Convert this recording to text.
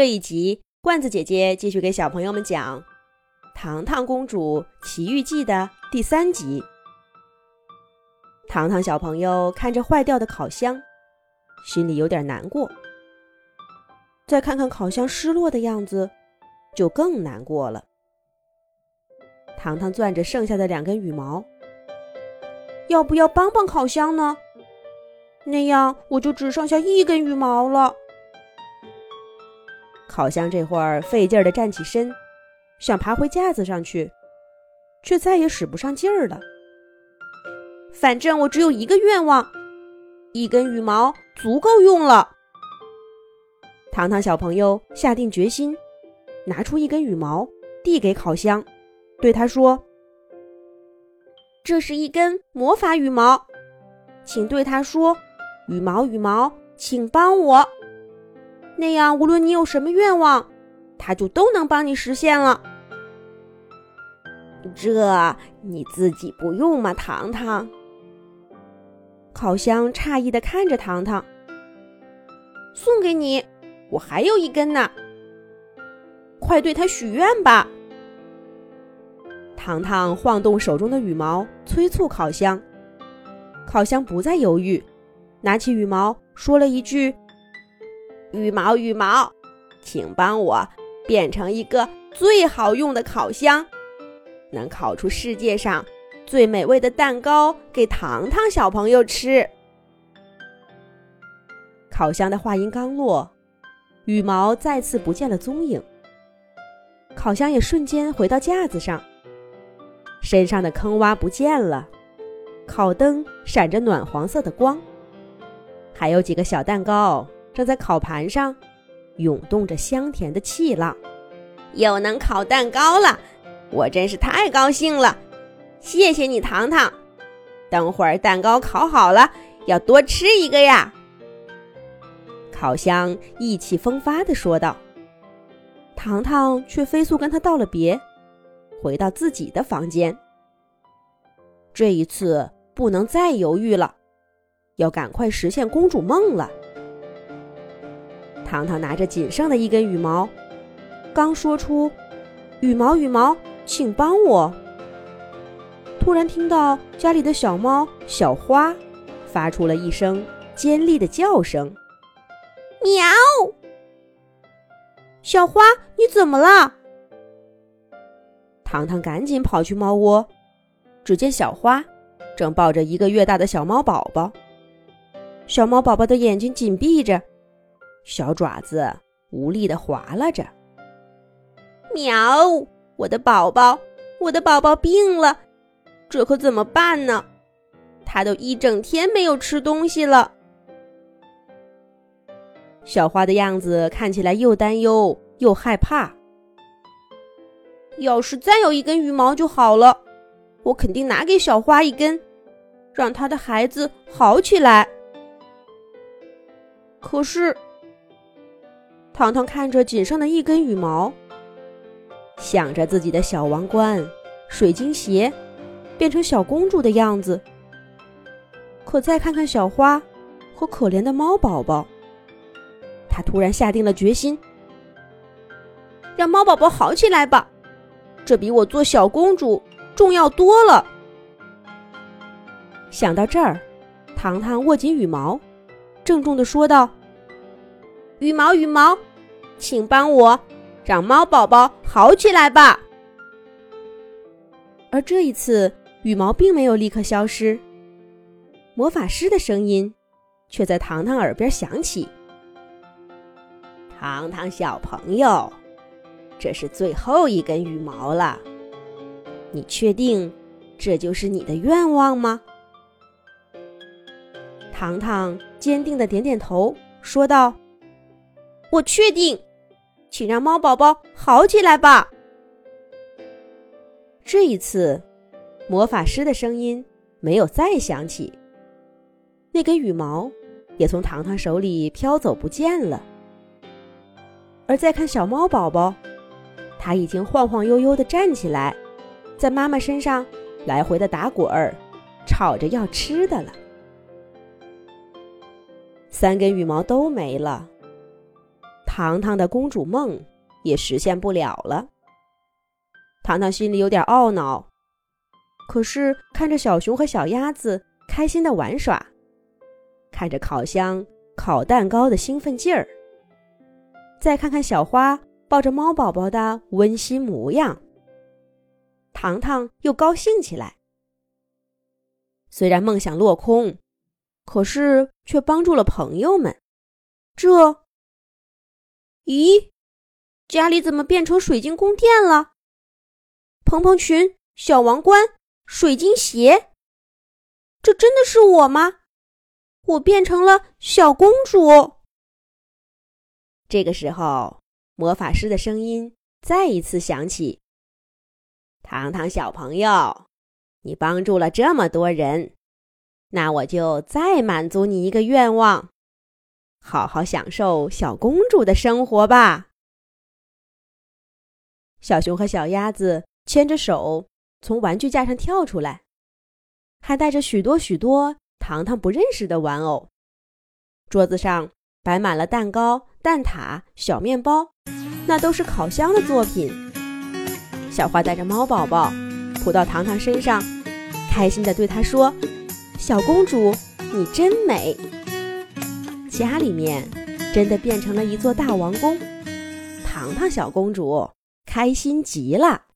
这一集，罐子姐姐继续给小朋友们讲《糖糖公主奇遇记》的第三集。糖糖小朋友看着坏掉的烤箱，心里有点难过。再看看烤箱失落的样子，就更难过了。糖糖攥着剩下的两根羽毛，要不要帮帮烤箱呢？那样我就只剩下一根羽毛了。烤箱这会儿费劲儿的站起身，想爬回架子上去，却再也使不上劲儿了。反正我只有一个愿望，一根羽毛足够用了。糖糖小朋友下定决心，拿出一根羽毛递给烤箱，对他说：“这是一根魔法羽毛，请对他说，羽毛羽毛，请帮我。”那样，无论你有什么愿望，他就都能帮你实现了。这你自己不用吗，糖糖？烤箱诧异的看着糖糖，送给你，我还有一根呢。快对他许愿吧！糖糖晃动手中的羽毛，催促烤箱。烤箱不再犹豫，拿起羽毛，说了一句。羽毛，羽毛，请帮我变成一个最好用的烤箱，能烤出世界上最美味的蛋糕给糖糖小朋友吃。烤箱的话音刚落，羽毛再次不见了踪影。烤箱也瞬间回到架子上，身上的坑洼不见了，烤灯闪着暖黄色的光，还有几个小蛋糕。正在烤盘上涌动着香甜的气浪，又能烤蛋糕了，我真是太高兴了！谢谢你，糖糖。等会儿蛋糕烤好了，要多吃一个呀。烤箱意气风发地说道。糖糖却飞速跟他道了别，回到自己的房间。这一次不能再犹豫了，要赶快实现公主梦了。糖糖拿着仅剩的一根羽毛，刚说出“羽毛羽毛，请帮我”，突然听到家里的小猫小花发出了一声尖利的叫声：“喵！”小花，你怎么了？糖糖赶紧跑去猫窝，只见小花正抱着一个月大的小猫宝宝，小猫宝宝的眼睛紧闭着。小爪子无力的划拉着，喵！我的宝宝，我的宝宝病了，这可怎么办呢？他都一整天没有吃东西了。小花的样子看起来又担忧又害怕。要是再有一根羽毛就好了，我肯定拿给小花一根，让他的孩子好起来。可是。糖糖看着仅剩的一根羽毛，想着自己的小王冠、水晶鞋，变成小公主的样子。可再看看小花和可怜的猫宝宝，他突然下定了决心：让猫宝宝好起来吧，这比我做小公主重要多了。想到这儿，糖糖握紧羽毛，郑重的说道：“羽毛，羽毛。”请帮我让猫宝宝好起来吧。而这一次，羽毛并没有立刻消失，魔法师的声音却在糖糖耳边响起：“糖糖小朋友，这是最后一根羽毛了，你确定这就是你的愿望吗？”糖糖坚定的点点头，说道：“我确定。”请让猫宝宝好起来吧。这一次，魔法师的声音没有再响起，那根羽毛也从糖糖手里飘走不见了。而再看小猫宝宝，它已经晃晃悠悠的站起来，在妈妈身上来回的打滚儿，吵着要吃的了。三根羽毛都没了。糖糖的公主梦也实现不了了。糖糖心里有点懊恼，可是看着小熊和小鸭子开心的玩耍，看着烤箱烤蛋糕的兴奋劲儿，再看看小花抱着猫宝宝的温馨模样，糖糖又高兴起来。虽然梦想落空，可是却帮助了朋友们。这，咦，家里怎么变成水晶宫殿了？蓬蓬裙、小王冠、水晶鞋，这真的是我吗？我变成了小公主。这个时候，魔法师的声音再一次响起：“糖糖小朋友，你帮助了这么多人，那我就再满足你一个愿望，好好享受小公主的生活吧。”小熊和小鸭子。牵着手从玩具架上跳出来，还带着许多许多糖糖不认识的玩偶。桌子上摆满了蛋糕、蛋挞、小面包，那都是烤箱的作品。小花带着猫宝宝扑到糖糖身上，开心地对他说：“小公主，你真美。”家里面真的变成了一座大王宫，糖糖小公主开心极了。